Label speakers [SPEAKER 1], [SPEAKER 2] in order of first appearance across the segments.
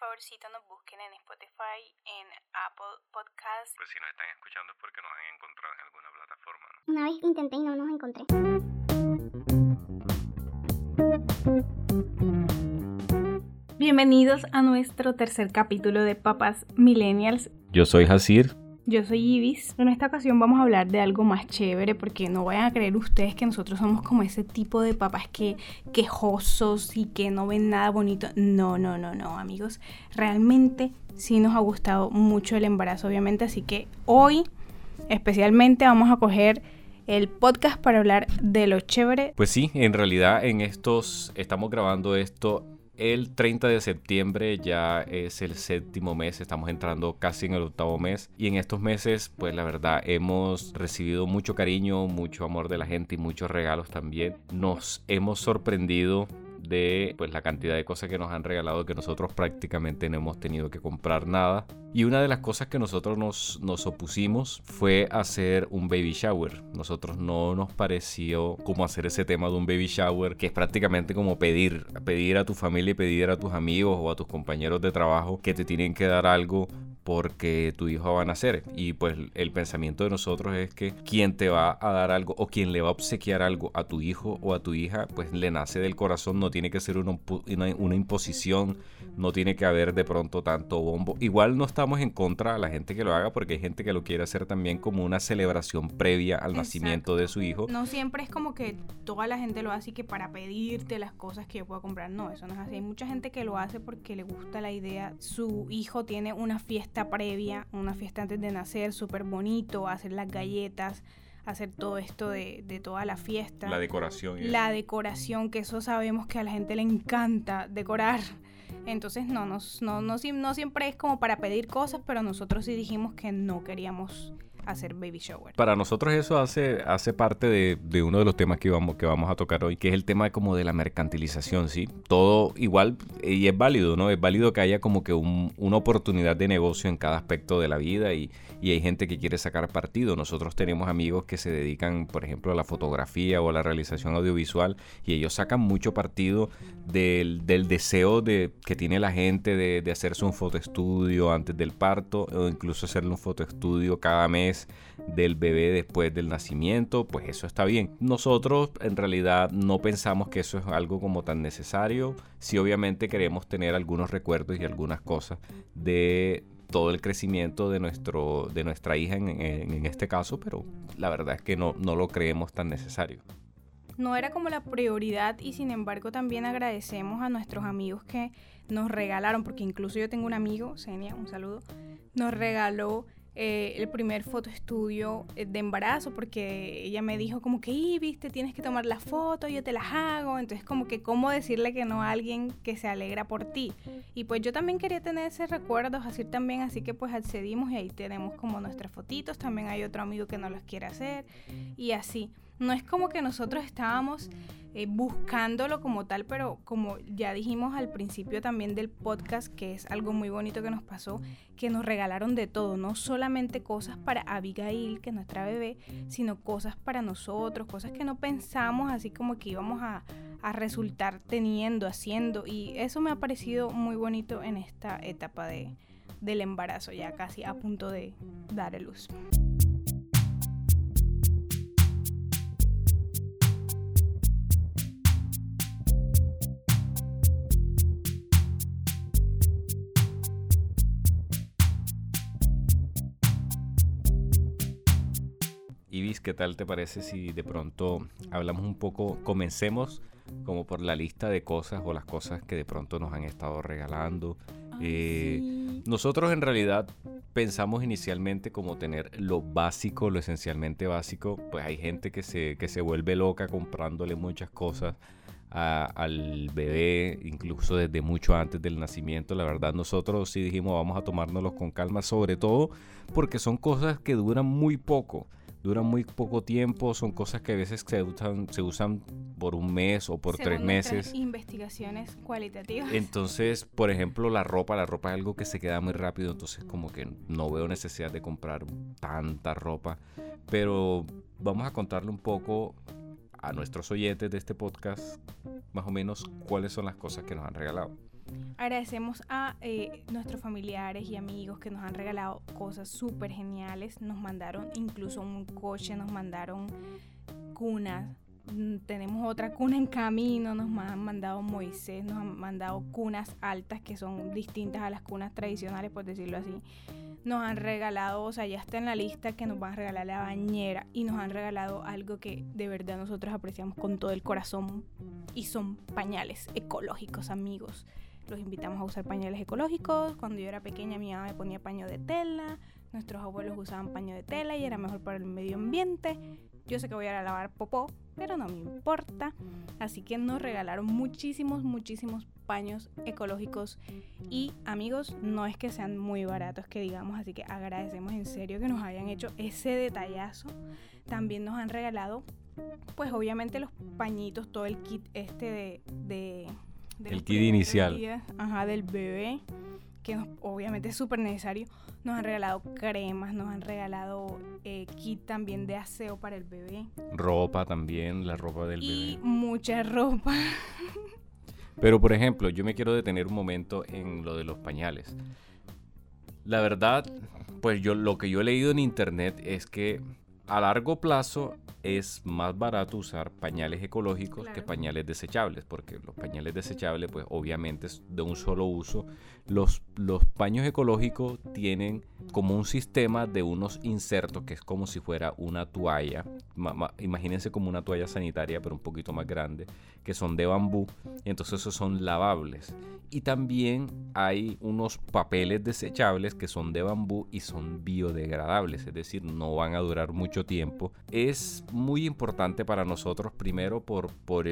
[SPEAKER 1] favorcito nos busquen en Spotify, en Apple Podcast.
[SPEAKER 2] Pues si nos están escuchando es porque nos han encontrado en alguna plataforma, ¿no?
[SPEAKER 3] Una vez intenté y no nos encontré.
[SPEAKER 1] Bienvenidos a nuestro tercer capítulo de Papas Millennials.
[SPEAKER 2] Yo soy Hasir.
[SPEAKER 1] Yo soy Ibis. En esta ocasión vamos a hablar de algo más chévere porque no vayan a creer ustedes que nosotros somos como ese tipo de papás que quejosos y que no ven nada bonito. No, no, no, no, amigos. Realmente sí nos ha gustado mucho el embarazo, obviamente. Así que hoy especialmente vamos a coger el podcast para hablar de lo chévere.
[SPEAKER 2] Pues sí, en realidad en estos estamos grabando esto el 30 de septiembre ya es el séptimo mes, estamos entrando casi en el octavo mes y en estos meses pues la verdad hemos recibido mucho cariño, mucho amor de la gente y muchos regalos también. Nos hemos sorprendido de pues la cantidad de cosas que nos han regalado que nosotros prácticamente no hemos tenido que comprar nada. Y una de las cosas que nosotros nos, nos opusimos fue hacer un baby shower. Nosotros no nos pareció como hacer ese tema de un baby shower, que es prácticamente como pedir, pedir a tu familia y pedir a tus amigos o a tus compañeros de trabajo que te tienen que dar algo porque tu hijo va a nacer. Y pues el pensamiento de nosotros es que quien te va a dar algo o quien le va a obsequiar algo a tu hijo o a tu hija, pues le nace del corazón, no tiene que ser una, una, imposición, no tiene que haber de pronto tanto bombo. Igual no estamos en contra de la gente que lo haga porque hay gente que lo quiere hacer también como una celebración previa al nacimiento de su hijo.
[SPEAKER 1] No siempre es como que toda la gente lo hace que para pedirte las cosas que yo puedo comprar. No, eso no es así. Hay mucha gente que lo hace porque le gusta la idea. Su hijo tiene una fiesta previa, una fiesta antes de nacer, súper bonito, hacer las galletas, hacer todo esto de, de, toda la fiesta.
[SPEAKER 2] La decoración.
[SPEAKER 1] La decoración, que eso sabemos que a la gente le encanta decorar. Entonces no, no, no, no, no siempre es como para pedir cosas, pero nosotros sí dijimos que no queríamos hacer baby shower.
[SPEAKER 2] Para nosotros eso hace, hace parte de, de, uno de los temas que vamos, que vamos a tocar hoy, que es el tema como de la mercantilización, ¿sí? Todo igual, y es válido, ¿no? Es válido que haya como que un, una oportunidad de negocio en cada aspecto de la vida y, y, hay gente que quiere sacar partido. Nosotros tenemos amigos que se dedican, por ejemplo, a la fotografía o a la realización audiovisual y ellos sacan mucho partido del, del deseo de, que tiene la gente de, de hacerse un fotoestudio antes del parto o incluso hacerle un fotoestudio cada mes del bebé después del nacimiento, pues eso está bien. Nosotros en realidad no pensamos que eso es algo como tan necesario. Si obviamente queremos tener algunos recuerdos y algunas cosas de todo el crecimiento de, nuestro, de nuestra hija en, este caso, pero la verdad es que no, no lo creemos tan necesario
[SPEAKER 1] no era como la prioridad y sin embargo también agradecemos a nuestros amigos que nos regalaron, porque incluso yo tengo un amigo, Senia, un saludo, nos regaló eh, el primer fotoestudio eh, de embarazo porque ella me dijo como que, y viste, tienes que tomar las fotos, yo te las hago. Entonces como que cómo decirle que no a alguien que se alegra por ti. Y pues yo también quería tener ese recuerdo, así también, así que pues accedimos y ahí tenemos como nuestras fotitos. También hay otro amigo que no las quiere hacer y así. No es como que nosotros estábamos eh, buscándolo como tal, pero como ya dijimos al principio también del podcast, que es algo muy bonito que nos pasó, que nos regalaron de todo, no solamente cosas para Abigail, que es nuestra bebé, sino cosas para nosotros, cosas que no pensamos así como que íbamos a, a resultar teniendo, haciendo, y eso me ha parecido muy bonito en esta etapa de, del embarazo, ya casi a punto de dar a luz.
[SPEAKER 2] ¿Qué tal te parece si de pronto hablamos un poco, comencemos como por la lista de cosas o las cosas que de pronto nos han estado regalando? Eh, nosotros en realidad pensamos inicialmente como tener lo básico, lo esencialmente básico, pues hay gente que se, que se vuelve loca comprándole muchas cosas al bebé, incluso desde mucho antes del nacimiento. La verdad, nosotros sí dijimos vamos a tomárnoslos con calma, sobre todo porque son cosas que duran muy poco duran muy poco tiempo, son cosas que a veces se usan, se usan por un mes o por tres meses.
[SPEAKER 1] Investigaciones cualitativas.
[SPEAKER 2] Entonces, por ejemplo, la ropa, la ropa es algo que se queda muy rápido, entonces como que no veo necesidad de comprar tanta ropa, pero vamos a contarle un poco a nuestros oyentes de este podcast más o menos cuáles son las cosas que nos han regalado.
[SPEAKER 1] Agradecemos a eh, nuestros familiares y amigos que nos han regalado cosas súper geniales. Nos mandaron incluso un coche, nos mandaron cunas. Mm, tenemos otra cuna en camino, nos han mandado Moisés, nos han mandado cunas altas que son distintas a las cunas tradicionales, por decirlo así nos han regalado, o sea, ya está en la lista que nos van a regalar la bañera y nos han regalado algo que de verdad nosotros apreciamos con todo el corazón y son pañales ecológicos, amigos. Los invitamos a usar pañales ecológicos. Cuando yo era pequeña mi mamá me ponía paño de tela, nuestros abuelos usaban paño de tela y era mejor para el medio ambiente. Yo sé que voy a ir a lavar popó, pero no me importa. Así que nos regalaron muchísimos, muchísimos paños ecológicos y amigos, no es que sean muy baratos que digamos, así que agradecemos en serio que nos hayan hecho ese detallazo. También nos han regalado, pues obviamente los pañitos, todo el kit este de...
[SPEAKER 2] el kit inicial.
[SPEAKER 1] ajá, del bebé, que obviamente es súper necesario. Nos han regalado cremas, nos han regalado eh, kit también de aseo para el bebé.
[SPEAKER 2] Ropa también, la ropa del bebé.
[SPEAKER 1] Y mucha ropa.
[SPEAKER 2] Pero por ejemplo, yo me quiero detener un momento en lo de los pañales. La verdad, pues yo lo que yo he leído en internet es que a largo plazo es más barato usar pañales ecológicos que pañales desechables, porque los pañales desechables, pues obviamente es de un solo uso. Los, los paños ecológicos tienen como un sistema de unos insertos que es como si fuera una toalla. imagínense como una toalla sanitaria, pero un poquito más grande, que son de bambú. Y entonces esos son lavables. Y también hay unos papeles desechables que son de bambú y son biodegradables, es decir, no van a durar mucho tiempo. Es muy importante para nosotros, primero por, por,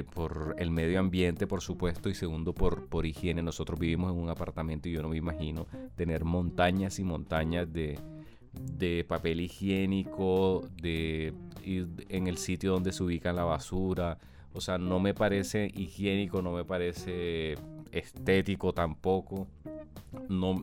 [SPEAKER 2] el medio ambiente, por supuesto, y segundo por, higiene. Nosotros vivimos en un apartamento y yo no me imagino tener montañas y montañas de, papel higiénico, de ir en el sitio donde se ubica la basura. O sea, no me parece higiénico, no me parece estético tampoco. No,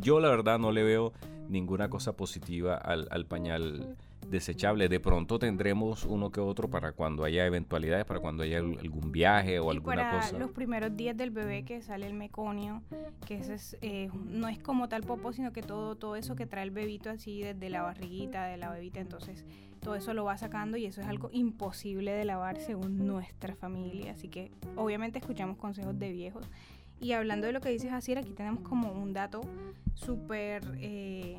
[SPEAKER 2] yo la verdad no le veo ninguna cosa positiva al pañal desechable. De pronto tendremos uno que otro para cuando haya eventualidades, para cuando haya algún viaje o alguna
[SPEAKER 1] para
[SPEAKER 2] cosa.
[SPEAKER 1] Los primeros días del bebé que sale el meconio, que ese es, eh, no es como tal popo, sino que todo, todo eso que trae el bebito así desde la barriguita de la bebita, entonces todo eso lo va sacando y eso es algo imposible de lavar según nuestra familia. Así que obviamente escuchamos consejos de viejos. Y hablando de lo que dices así, aquí tenemos como un dato súper... Eh,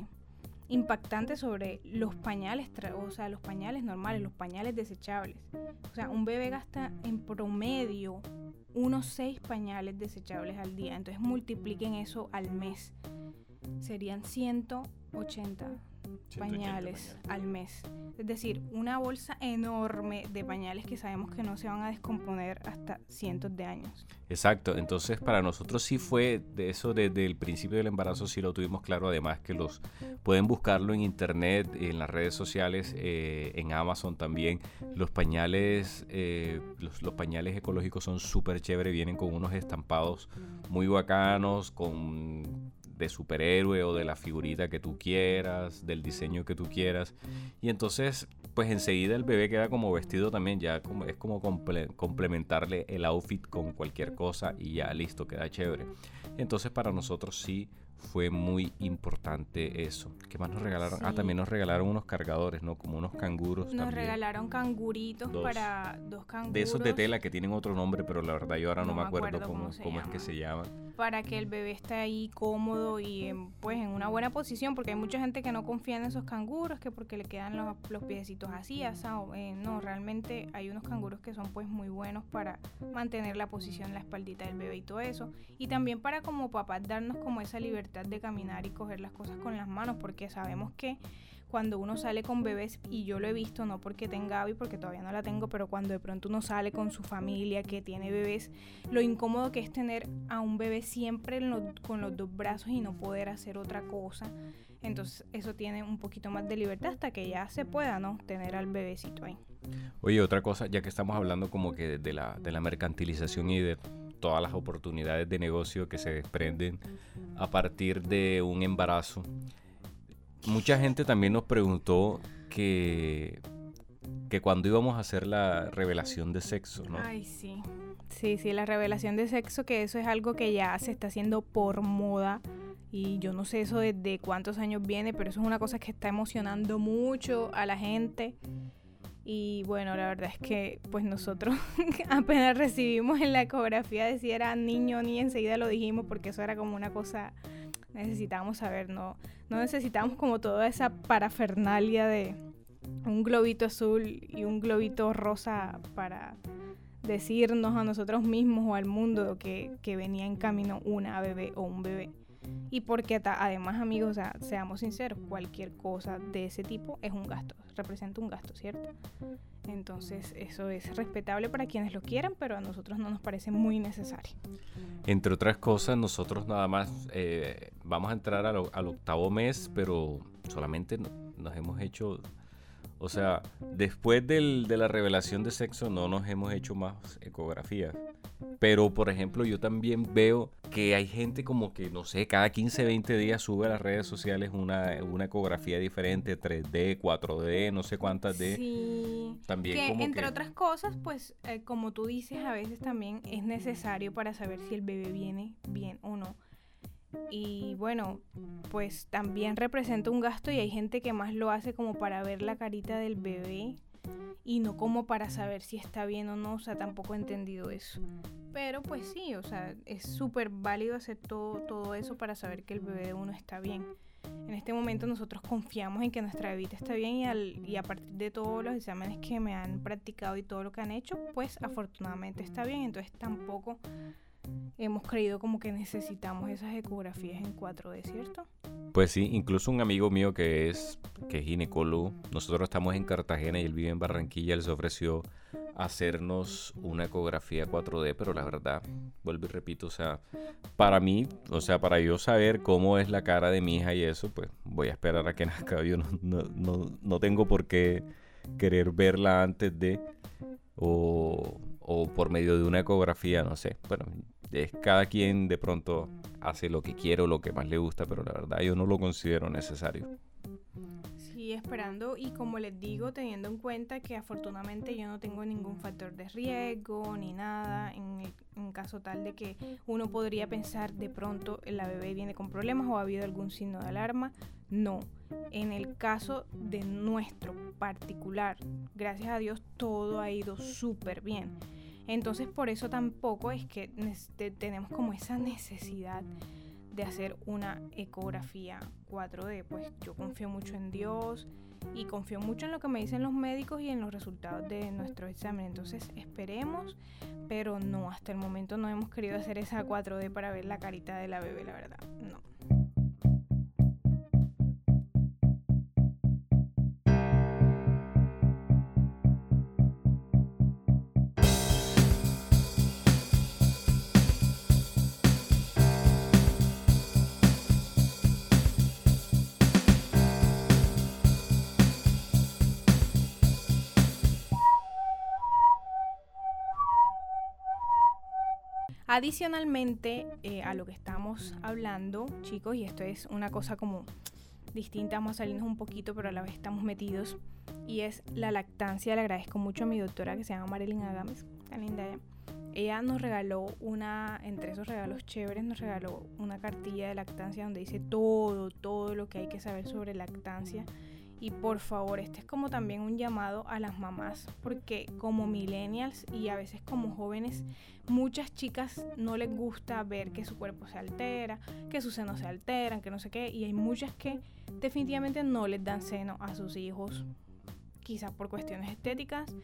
[SPEAKER 1] impactante sobre los pañales, o sea, los pañales normales, los pañales desechables. O sea, un bebé gasta en promedio unos 6 pañales desechables al día. Entonces multipliquen eso al mes. Serían 180 pañales al mes. Es decir, una bolsa enorme de pañales que sabemos que no se van a descomponer hasta cientos de años.
[SPEAKER 2] Exacto, entonces para nosotros sí fue de eso desde el principio del embarazo sí lo tuvimos claro, además que los pueden buscarlo en internet, en las redes sociales, eh, en Amazon también. Los pañales, eh, los, los pañales ecológicos son súper chévere, vienen con unos estampados muy bacanos, con de superhéroe o de la figurita que tú quieras, del diseño que tú quieras. Y entonces, pues enseguida el bebé queda como vestido también, ya como, es como complementarle el outfit con cualquier cosa y ya listo, queda chévere. Entonces para nosotros sí fue muy importante eso. ¿Qué más nos regalaron? Ah, también nos regalaron unos cargadores, ¿no? Como unos canguros.
[SPEAKER 1] Nos regalaron canguritos para dos canguros.
[SPEAKER 2] De esos de tela que tienen otro nombre, pero la verdad yo ahora no, me acuerdo, cómo, cómo, es que se llaman.
[SPEAKER 1] Para que el bebé esté ahí cómodo y pues en una buena posición, porque hay mucha gente que no confía en esos canguros, que porque le quedan los, los piecitos así, asado. Eh, no, realmente hay unos canguros que son pues muy buenos para mantener la posición, la espaldita del bebé y todo eso. Y también para como papás darnos como esa libertad de caminar y coger las cosas con las manos, porque sabemos que cuando uno sale con bebés, y yo lo he visto, no porque tenga Abby, porque todavía no la tengo, pero cuando de pronto uno sale con su familia que tiene bebés, lo incómodo que es tener a un bebé siempre con los dos brazos y no poder hacer otra cosa. Entonces eso tiene un poquito más de libertad hasta que ya se pueda, ¿no? Tener al bebecito ahí.
[SPEAKER 2] Oye, otra cosa, ya que estamos hablando como que de la, de la mercantilización y de todas las oportunidades de negocio que se desprenden a partir de un embarazo. Mucha gente también nos preguntó que, que cuando íbamos a hacer la revelación de sexo, ¿no?
[SPEAKER 1] Ay, sí. Sí, sí, la revelación de sexo, que eso es algo que ya se está haciendo por moda. Y yo no sé eso desde cuántos años viene, pero eso es una cosa que está emocionando mucho a la gente. Y bueno, la verdad es que pues nosotros apenas recibimos en la ecografía de si era niño ni enseguida lo dijimos porque eso era como una cosa necesitábamos saber, no, no necesitamos como toda esa parafernalia de un globito azul y un globito rosa para decirnos a nosotros mismos o al mundo que, que venía en camino una bebé o un bebé. Y porque además, amigos, o sea, seamos sinceros, cualquier cosa de ese tipo es un gasto, representa un gasto, ¿cierto? Entonces, eso es respetable para quienes lo quieran, pero a nosotros no nos parece muy necesario.
[SPEAKER 2] Entre otras cosas, nosotros nada más eh, vamos a entrar al, al, octavo mes, pero solamente nos hemos hecho o sea, después del, de la revelación de sexo no nos hemos hecho más ecografías. Pero, por ejemplo, yo también veo que hay gente como que, no sé, cada 15, 20 días sube a las redes sociales una, una ecografía diferente, 3D, 4D, no sé cuántas D.
[SPEAKER 1] Sí. También que, entre otras cosas, pues, eh, como tú dices, a veces también es necesario para saber si el bebé viene bien o no y bueno, pues también representa un gasto y hay gente que más lo hace como para ver la carita del bebé y no como para saber si está bien o no, o sea, tampoco he entendido eso. Pero pues sí, o sea, es súper válido hacer todo, todo eso para saber que el bebé de uno está bien. En este momento nosotros confiamos en que nuestra bebita está bien y, al, y a partir de todos los exámenes que me han practicado y todo lo que han hecho, pues afortunadamente está bien, entonces tampoco hemos creído como que necesitamos esas ecografías en 4D, ¿cierto?
[SPEAKER 2] Pues sí, incluso un amigo mío que es, que ginecólogo, nosotros estamos en Cartagena y él vive en Barranquilla, él se ofreció hacernos una ecografía 4D, pero la verdad, vuelvo y repito, o sea, para mí, o sea, para yo saber cómo es la cara de mi hija y eso, pues voy a esperar a que nazca. Yo no, no, no, no tengo por qué querer verla antes de, o, o por medio de una ecografía, no sé. Bueno, es cada quien de pronto hace lo que quiere o lo que más le gusta, pero la verdad yo no lo considero necesario.
[SPEAKER 1] Sí, esperando y como les digo, teniendo en cuenta que afortunadamente yo no tengo ningún factor de riesgo ni nada, en, en caso tal de que uno podría pensar de pronto la bebé viene con problemas o ha habido algún signo de alarma, no. En el caso de nuestro particular, gracias a Dios todo ha ido súper bien entonces por eso tampoco es que tenemos como esa necesidad de hacer una ecografía 4D. Pues yo confío mucho en Dios y confío mucho en lo que me dicen los médicos y en los resultados de nuestro examen. Entonces esperemos, pero no, hasta el momento no hemos querido hacer esa 4D para ver la carita de la bebé, la verdad. No. Adicionalmente eh, a lo que estamos hablando, chicos, y esto es una cosa como distinta, vamos a salirnos un poquito, pero a la vez estamos metidos, y es la lactancia. Le agradezco mucho a mi doctora que se llama Marilyn Agames, tan linda ella. Ella nos regaló una, entre esos regalos chéveres, nos regaló una cartilla de lactancia donde dice todo, todo lo que hay que saber sobre lactancia y por favor, este es como también un llamado a las mamás, porque como millennials y a veces como jóvenes, muchas chicas no les gusta ver que su cuerpo se altera, que sus senos se alteran, que no sé qué, y hay muchas que definitivamente no les dan seno a sus hijos, quizás por cuestiones estéticas,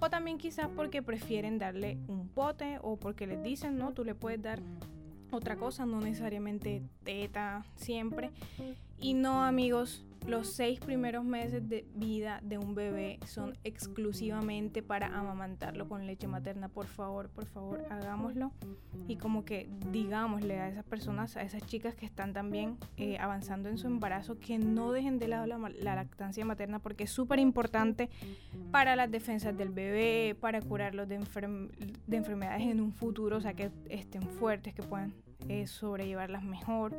[SPEAKER 1] o también quizás porque prefieren darle un pote o porque les dicen, no, tú le puedes dar otra cosa, no necesariamente teta siempre. Y no amigos, los seis primeros meses de vida de un bebé son exclusivamente para amamantarlo con leche materna. Por favor, por favor, hagámoslo. Y como que digámosle a esas personas, a esas chicas que están también eh, avanzando en su embarazo, que no dejen de lado la, lactancia materna porque es súper importante para las defensas del bebé, para curarlos de, de enfermedades en un futuro, o sea, que estén fuertes, que puedan eh, sobrellevarlas mejor,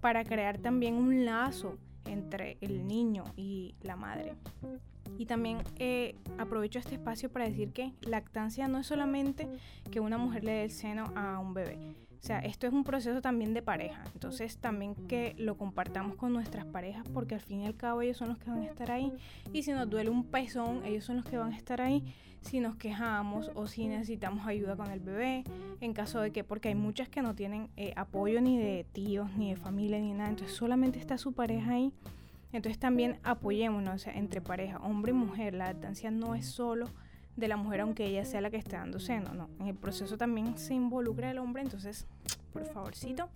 [SPEAKER 1] para crear también un lazo entre el niño y la madre. Y también eh, aprovecho este espacio para decir que lactancia no es solamente que una mujer le dé el seno a un bebé. O sea, esto es un proceso también de pareja. Entonces también que lo compartamos con nuestras parejas porque al fin y al cabo ellos son los que van a estar ahí. Y si nos duele un pezón, ellos son los que van a estar ahí. Si nos quejamos o si necesitamos ayuda con el bebé. En caso de que, porque hay muchas que no tienen eh, apoyo ni de tíos, ni de familia, ni nada. Entonces solamente está su pareja ahí entonces también apoyémonos entre pareja, hombre y mujer. La lactancia no es solo de la mujer aunque ella sea la que esté dando seno, no. En el proceso también se involucra el hombre, entonces por favorcito,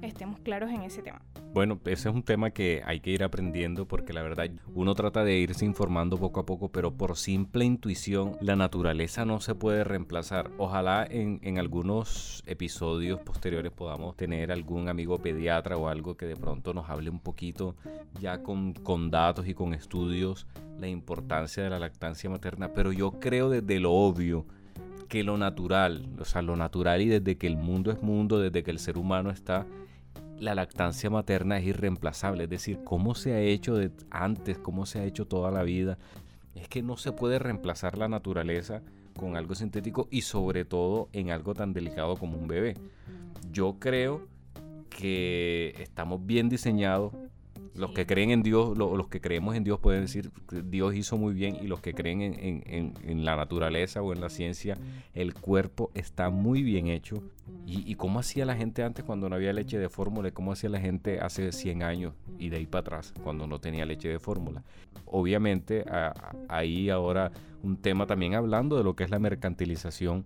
[SPEAKER 1] estemos claros en ese tema.
[SPEAKER 2] Bueno, ese es un tema que hay que ir aprendiendo porque la verdad uno trata de irse informando poco a poco, pero por simple intuición la naturaleza no se puede reemplazar. Ojalá en, en algunos episodios posteriores podamos tener algún amigo pediatra o algo que de pronto nos hable un poquito ya con, con datos y con estudios la importancia de la lactancia materna, pero yo creo desde lo obvio que lo natural, o sea, lo natural y desde que el mundo es mundo, desde que el ser humano está, la lactancia materna es irreemplazable. Es decir, cómo se ha hecho antes, cómo se ha hecho toda la vida. Es que no se puede reemplazar la naturaleza con algo sintético y sobre todo en algo tan delicado como un bebé. Yo creo que estamos bien diseñados los que creen en Dios, los que creemos en Dios pueden decir Dios hizo muy bien y los que creen en, la naturaleza o en la ciencia, el cuerpo está muy bien hecho. ¿Y, cómo hacía la gente antes cuando no había leche de fórmula? ¿Cómo hacía la gente hace 100 años y de ahí para atrás cuando no tenía leche de fórmula? Obviamente ahí ahora un tema también hablando de lo que es la mercantilización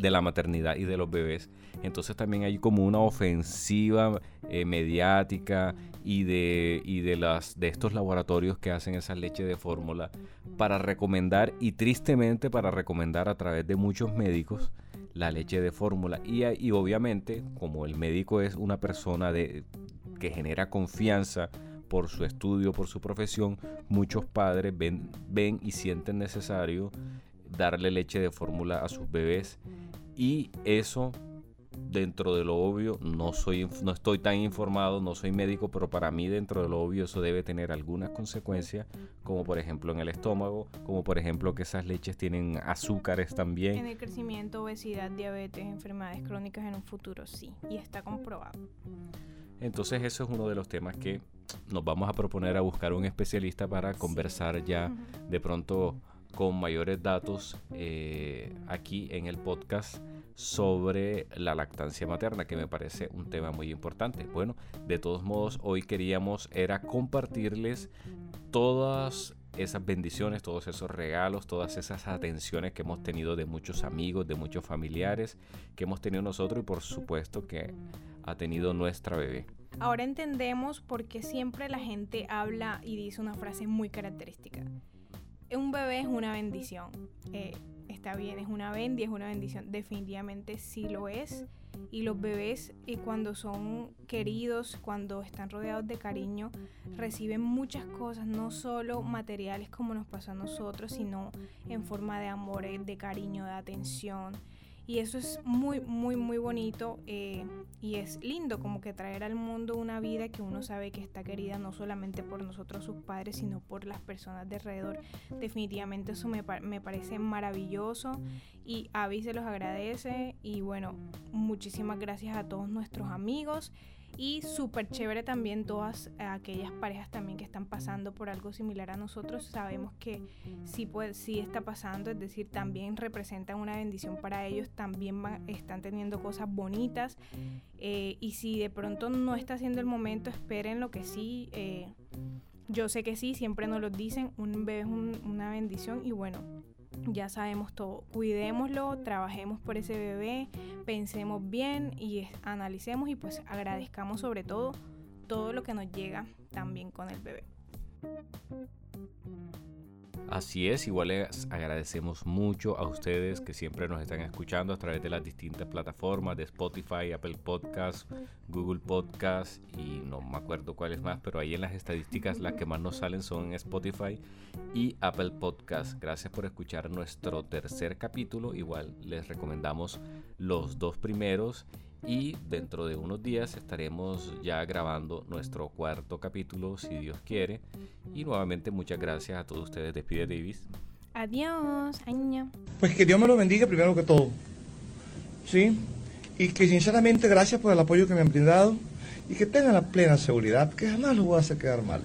[SPEAKER 2] de la maternidad y de los bebés. Entonces también hay como una ofensiva eh, mediática y de, y de, las, de estos laboratorios que hacen esa leche de fórmula para recomendar y tristemente para recomendar a través de muchos médicos la leche de fórmula. Y, y obviamente como el médico es una persona de, que genera confianza, por su estudio, por su profesión, muchos padres ven, ven y sienten necesario darle leche de fórmula a sus bebés y eso dentro de lo obvio no soy no estoy tan informado no soy médico pero para mí dentro de lo obvio eso debe tener algunas consecuencias como por ejemplo en el estómago como por ejemplo que esas leches tienen azúcares también.
[SPEAKER 1] En el crecimiento obesidad diabetes enfermedades crónicas en un futuro sí y está comprobado.
[SPEAKER 2] Entonces eso es uno de los temas que nos vamos a proponer a buscar un especialista para conversar ya de pronto con mayores datos eh, aquí en el podcast sobre la lactancia materna, que me parece un tema muy importante. Bueno, de todos modos, hoy queríamos era compartirles todas esas bendiciones, todos esos regalos, todas esas atenciones que hemos tenido de muchos amigos, de muchos familiares que hemos tenido nosotros y por supuesto que ha tenido nuestra bebé.
[SPEAKER 1] Ahora entendemos por qué siempre la gente habla y dice una frase muy característica un bebé es una bendición. Eh, está bien, es una es una bendición. Definitivamente sí lo es. Y los bebés, y cuando son queridos, cuando están rodeados de cariño, reciben muchas cosas, no solo materiales como nos pasa a nosotros, sino en forma de amor, de cariño, de atención, y eso es muy, muy, muy bonito eh, y es lindo como que traer al mundo una vida que uno sabe que está querida no solamente por nosotros sus padres, sino por las personas de alrededor. Definitivamente eso me, me parece maravilloso y Avi se los agradece y bueno, muchísimas gracias a todos nuestros amigos y súper chévere también todas aquellas parejas también que están pasando por algo similar a nosotros. Sabemos que sí, puede, sí está pasando, es decir, también representan una bendición para ellos, también están teniendo cosas bonitas. Eh, y si de pronto no está siendo el momento, esperen lo que sí. Eh, yo sé que sí, siempre nos lo dicen, un bebé es una bendición y bueno, ya sabemos todo. Cuidémoslo, trabajemos por ese bebé, pensemos bien y analicemos y pues agradezcamos sobre todo todo lo que nos llega también con el bebé.
[SPEAKER 2] Así es, igual les agradecemos mucho a ustedes que siempre nos están escuchando a través de las distintas plataformas de Spotify, Apple Podcasts, Google Podcasts y no me acuerdo cuáles más, pero ahí en las estadísticas las que más nos salen son Spotify y Apple Podcasts. Gracias por escuchar nuestro tercer capítulo. Igual les recomendamos los dos primeros y dentro de unos días estaremos ya grabando nuestro cuarto capítulo, si Dios quiere. Y nuevamente muchas gracias a todos ustedes. Despide Davis.
[SPEAKER 1] Adiós, año.
[SPEAKER 3] Pues que Dios me lo bendiga primero que todo. ¿Sí? Y que sinceramente gracias por el apoyo que me han brindado y que tengan la plena seguridad que jamás lo voy a hacer quedar mal.